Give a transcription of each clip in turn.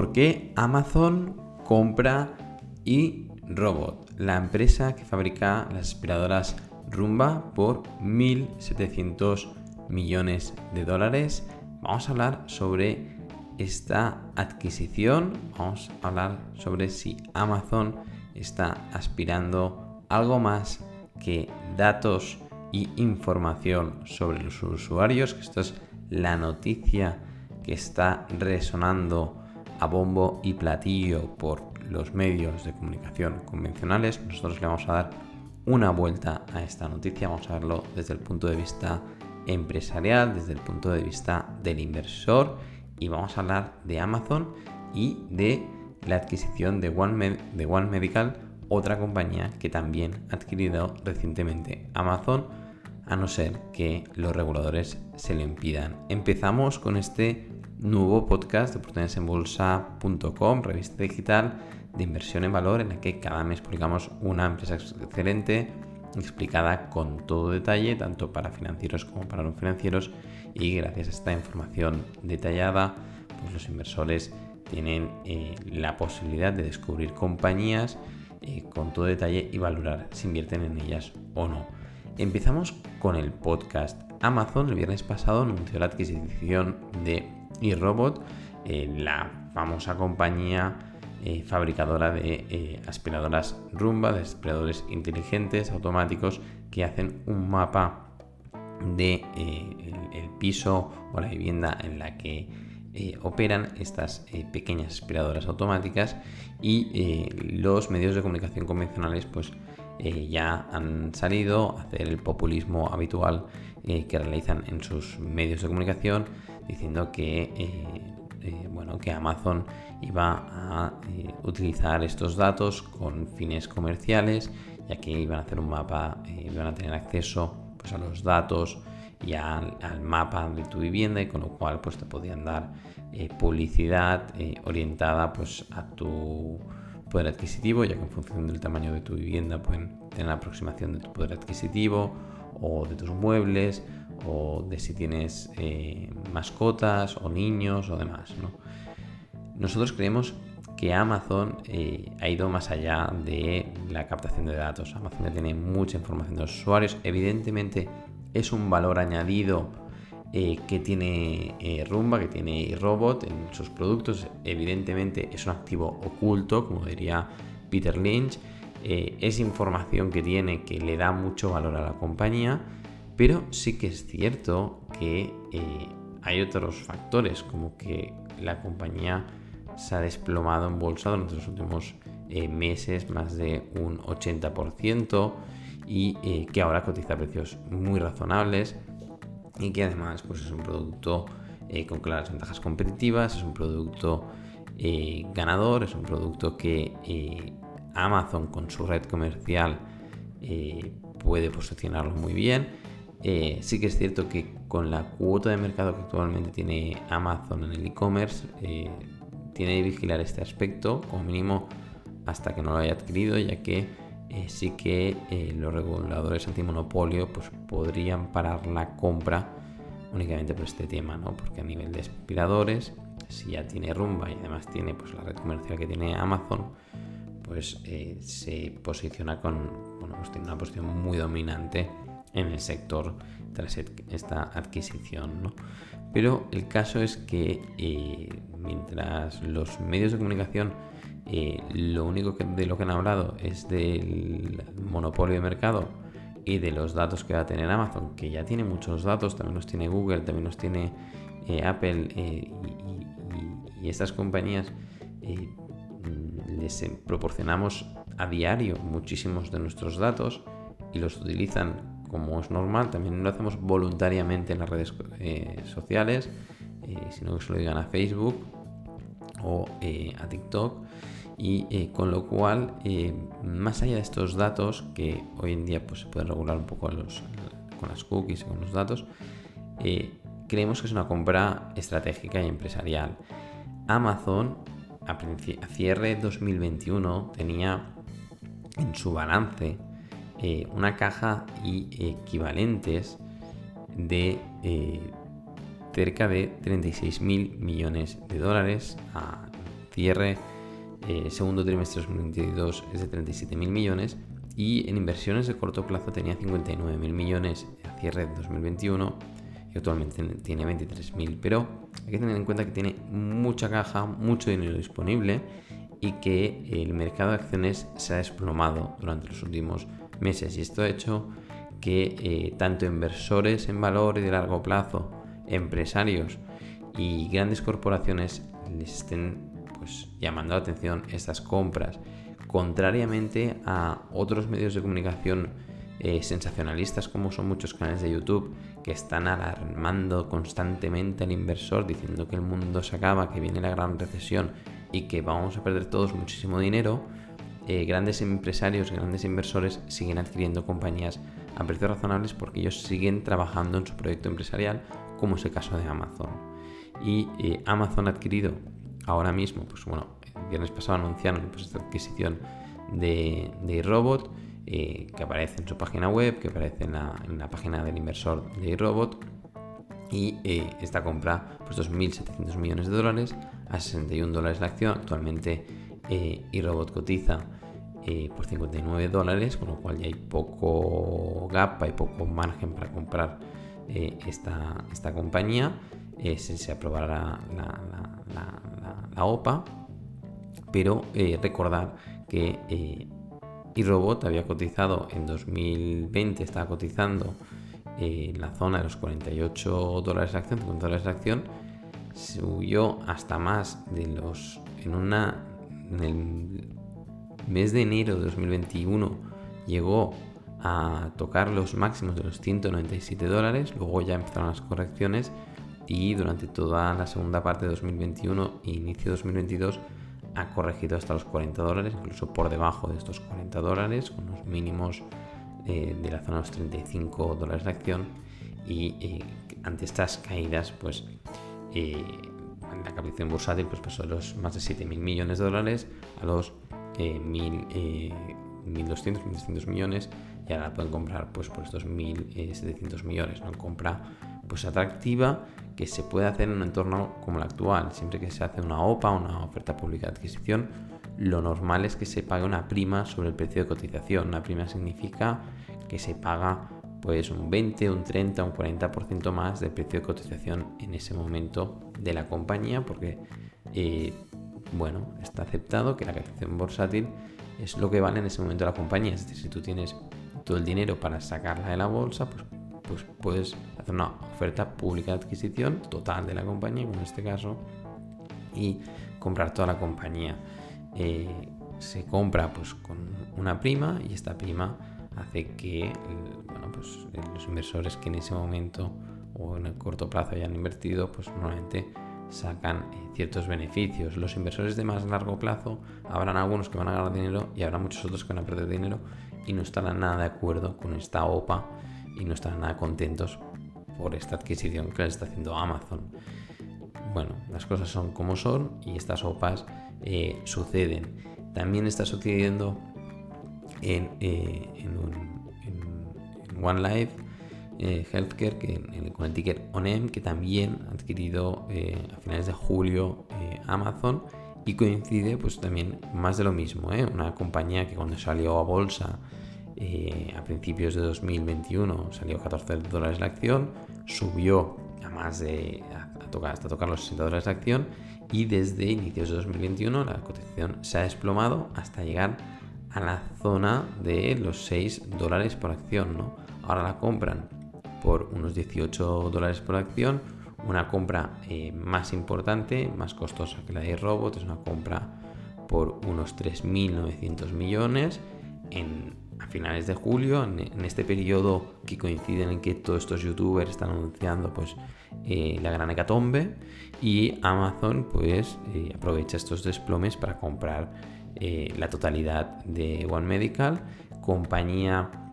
¿Por qué Amazon compra iRobot, la empresa que fabrica las aspiradoras Rumba por 1.700 millones de dólares? Vamos a hablar sobre esta adquisición, vamos a hablar sobre si Amazon está aspirando algo más que datos y información sobre los usuarios, que esto es la noticia que está resonando a bombo y platillo por los medios de comunicación convencionales. Nosotros le vamos a dar una vuelta a esta noticia, vamos a verlo desde el punto de vista empresarial, desde el punto de vista del inversor y vamos a hablar de Amazon y de la adquisición de One, de One Medical, otra compañía que también ha adquirido recientemente Amazon a no ser que los reguladores se lo impidan. Empezamos con este nuevo podcast de oportunidadesenbolsa.com, revista digital de inversión en valor en la que cada mes publicamos una empresa excelente explicada con todo detalle, tanto para financieros como para no financieros y gracias a esta información detallada, pues los inversores tienen eh, la posibilidad de descubrir compañías eh, con todo detalle y valorar si invierten en ellas o no. Empezamos con el podcast. Amazon el viernes pasado anunció la adquisición de iRobot, eh, la famosa compañía eh, fabricadora de eh, aspiradoras Rumba, de aspiradores inteligentes automáticos que hacen un mapa de el, piso o la vivienda en la que operan estas pequeñas aspiradoras automáticas y los medios de comunicación convencionales pues eh, ya han salido a hacer el populismo habitual eh, que realizan en sus medios de comunicación diciendo que, eh, bueno, que Amazon iba a utilizar estos datos con fines comerciales ya que iban a hacer un mapa, iban a tener acceso pues, a los datos y al, mapa de tu vivienda y con lo cual pues te podían dar publicidad orientada pues a tu poder adquisitivo, ya que en función del tamaño de tu vivienda pueden tener la aproximación de tu poder adquisitivo o de tus muebles o de si tienes eh, mascotas o niños o demás. Nosotros creemos que Amazon eh, ha ido más allá de la captación de datos. Amazon ya tiene mucha información de los usuarios. Evidentemente es un valor añadido eh, que tiene eh, Rumba, que tiene Robot en sus productos. Evidentemente es un activo oculto, como diría Peter Lynch. Eh, es información que tiene que le da mucho valor a la compañía, pero sí que es cierto que hay otros factores, como que la compañía se ha desplomado en bolsa durante los últimos meses más de un 80% y que ahora cotiza precios muy razonables y que además pues, es un producto eh, con claras ventajas competitivas, es un producto eh, ganador, es un producto que eh, Amazon con su red comercial puede posicionarlo muy bien. sí que es cierto que con la cuota de mercado que actualmente tiene Amazon en el e-commerce, tiene que vigilar este aspecto como mínimo hasta que no lo haya adquirido, ya que eh, sí que eh, los reguladores antimonopolio pues, podrían parar la compra únicamente por este tema, ¿no? Porque a nivel de aspiradores, si ya tiene Rumba y además tiene pues, la red comercial que tiene Amazon, pues eh, se posiciona con, bueno, pues tiene una posición muy dominante en el sector tras esta adquisición, ¿no? Pero el caso es que mientras los medios de comunicación eh, lo único de lo que han hablado es del monopolio de mercado y de los datos que va a tener Amazon, que ya tiene muchos datos, también los tiene Google, también los tiene eh, Apple eh, y, estas compañías les proporcionamos a diario muchísimos de nuestros datos y los utilizan como es normal, también lo hacemos voluntariamente en las redes sociales, sino que se lo digan a Facebook o a TikTok. Y eh, con lo cual eh, más allá de estos datos que hoy en día pues, se puede regular un poco con las cookies y con los datos eh, creemos que es una compra estratégica y empresarial. Amazon a, a cierre 2021 tenía en su balance una caja y equivalentes de cerca de 36 mil millones de dólares a cierre segundo trimestre de 2022 es de 37 mil millones y en inversiones de corto plazo tenía 59 mil millones a cierre de 2021 y actualmente tiene 23.000. Pero hay que tener en cuenta que tiene mucha caja, mucho dinero disponible y que el mercado de acciones se ha desplomado durante los últimos meses. Y esto ha hecho que eh, tanto inversores en valor y de largo plazo, empresarios y grandes corporaciones les estén pues, llamando la atención estas compras. Contrariamente a otros medios de comunicación eh, sensacionalistas como son muchos canales de YouTube que están alarmando constantemente al inversor diciendo que el mundo se acaba, que viene la gran recesión y que vamos a perder todos muchísimo dinero, eh, grandes empresarios, grandes inversores siguen adquiriendo compañías a precios razonables porque ellos siguen trabajando en su proyecto empresarial, como es el caso de Amazon. Y eh, Amazon ha adquirido ahora mismo, pues bueno, el viernes pasado anunciaron pues, esta adquisición de, de Robot eh, que aparece en su página web, que aparece en la, página del inversor de iRobot. Y eh, esta compra, pues 2.700 millones de dólares a 61 dólares la acción. Actualmente eh, iRobot cotiza por 59 dólares, con lo cual ya hay poco gap, hay poco margen para comprar esta, esta, compañía. Se, se, aprobará la, OPA, pero recordar que y Robot había cotizado en 2020, estaba cotizando en la zona de los 48 dólares la acción, 50 dólares la acción, subió hasta más de los. En una. En el mes de enero de 2021 llegó a tocar los máximos de los 197 dólares, luego ya empezaron las correcciones y durante toda la segunda parte de 2021 e inicio de 2022 ha corregido hasta los 40 dólares, incluso por debajo de estos 40 dólares, con los mínimos eh, de la zona de los 35 dólares de acción. Y eh, ante estas caídas, pues eh, la capitalización bursátil pues, pasó de los más de 7.000 millones de dólares a los 1.200, 1.300 millones y ahora la pueden comprar pues, por estos 1.700 millones. ¿no? Compra pues atractiva que se puede hacer en un entorno como el actual. Siempre que se hace una OPA, una oferta pública de adquisición, lo normal es que se pague una prima sobre el precio de cotización. Una prima significa que se paga pues un 20, un 30, un 40% más del precio de cotización en ese momento de la compañía porque eh, bueno, está aceptado que la cotización bursátil es lo que vale en ese momento la compañía. Es decir, si tú tienes todo el dinero para sacarla de la bolsa, pues pues puedes hacer una oferta pública de adquisición total de la compañía, como en este caso, y comprar toda la compañía. Eh, se compra pues con una prima y esta prima hace que bueno, pues, los inversores que en ese momento o en el corto plazo hayan invertido, pues normalmente sacan eh, ciertos beneficios. Los inversores de más largo plazo habrán algunos que van a ganar dinero y habrá muchos otros que van a perder dinero y no estarán nada de acuerdo con esta OPA y no están nada contentos por esta adquisición que les está haciendo Amazon. Bueno, las cosas son como son y estas OPAs eh, suceden. También está sucediendo en, eh, One Life eh, Healthcare, que, con el ticker ONEM, que también ha adquirido a finales de julio Amazon y coincide pues también más de lo mismo, una compañía que cuando salió a bolsa eh, a principios de 2021 salió 14 dólares la acción, subió a más de tocar, hasta tocar los 60 dólares la acción y desde inicios de 2021 la cotización se ha desplomado hasta llegar a la zona de los 6 dólares por acción. ¿no? Ahora la compran por unos 18 dólares por acción, una compra eh, más importante, más costosa que la de Robot, es una compra por unos 3.900 millones en a finales de julio, en, este periodo que coincide en que todos estos youtubers están anunciando pues eh, la gran hecatombe y Amazon pues eh, aprovecha estos desplomes para comprar la totalidad de One Medical, compañía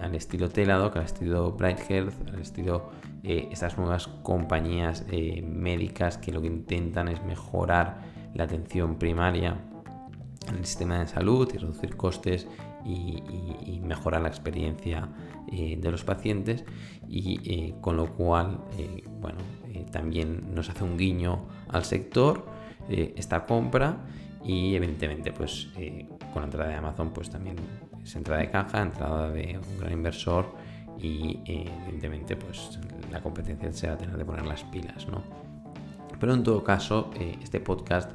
al estilo Teladoc, al estilo Bright Health, al estilo estas nuevas compañías médicas que lo que intentan es mejorar la atención primaria en el sistema de salud y reducir costes y, mejorar la experiencia eh, de los pacientes. Y eh, con lo cual eh, bueno también nos hace un guiño al sector esta compra y evidentemente pues con la entrada de Amazon pues también es entrada de caja, entrada de un gran inversor y evidentemente pues la competencia se va a tener de poner las pilas, ¿no? Pero en todo caso, este podcast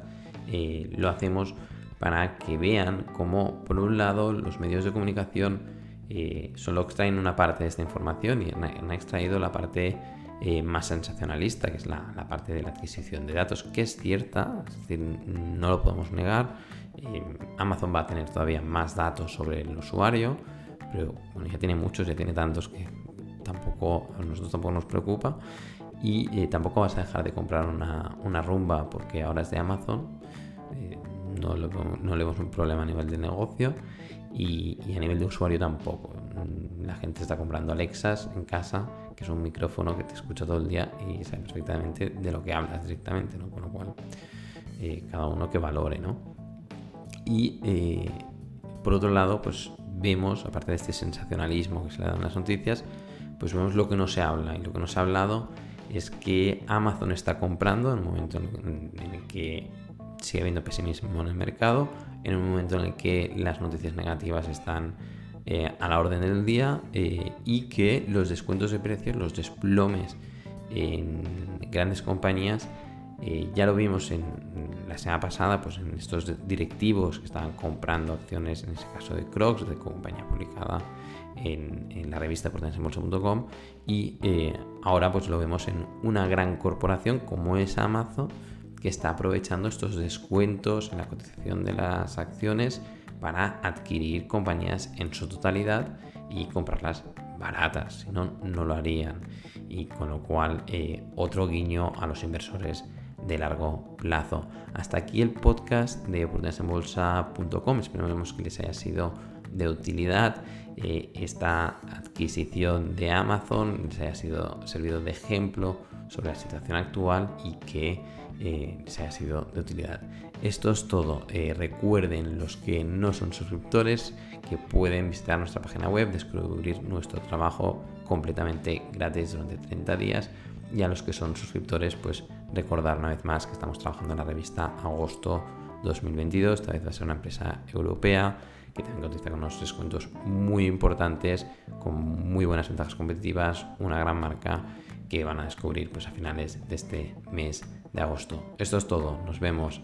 lo hacemos para que vean cómo, por un lado, los medios de comunicación eh, solo extraen una parte de esta información y han, extraído la parte eh, más sensacionalista, que es la, parte de la adquisición de datos, que es cierta, es decir, no lo podemos negar. Eh, Amazon va a tener todavía más datos sobre el usuario, pero bueno, ya tiene muchos, ya tiene tantos que tampoco a nosotros tampoco nos preocupa. Y tampoco vas a dejar de comprar una, una rumba porque ahora es de Amazon no, le vemos un problema a nivel de negocio y, a nivel de usuario tampoco. La gente está comprando Alexas en casa, que es un micrófono que te escucha todo el día y sabe perfectamente de lo que hablas directamente, ¿no? Con lo cual, eh, cada uno que valore, ¿no? Y eh, por otro lado, pues vemos, aparte de este sensacionalismo que se le da en las noticias, pues vemos lo que no se habla. Y lo que no se ha hablado es que Amazon está comprando en el momento en el que sigue habiendo pesimismo en el mercado, en un momento en el que las noticias negativas están eh, a la orden del día eh, y que los descuentos de precios, los desplomes en grandes compañías, eh, ya lo vimos en la semana pasada, pues en estos directivos que estaban comprando acciones, en ese caso de Crocs, de compañía publicada en, la revista portaensembolsa.com y ahora pues lo vemos en una gran corporación como es Amazon, que está aprovechando estos descuentos en la cotización de las acciones para adquirir compañías en su totalidad y comprarlas baratas, si no, no lo harían. Y con lo cual, eh, otro guiño a los inversores de largo plazo. Hasta aquí el podcast de oportunidadesenbolsa.com. Esperemos que les haya sido de utilidad eh, esta adquisición de Amazon, les haya sido servido de ejemplo sobre la situación actual y que eh, se haya sido de utilidad. Esto es todo. Eh, recuerden los que no son suscriptores que pueden visitar nuestra página web, descubrir nuestro trabajo completamente gratis durante 30 días. Y a los que son suscriptores, pues recordar una vez más que estamos trabajando en la revista Agosto 2022. Esta vez va a ser una empresa europea que también cotiza con unos descuentos muy importantes, con muy buenas ventajas competitivas, una gran marca que van a descubrir pues, a finales de este mes de agosto. Esto es todo, nos vemos.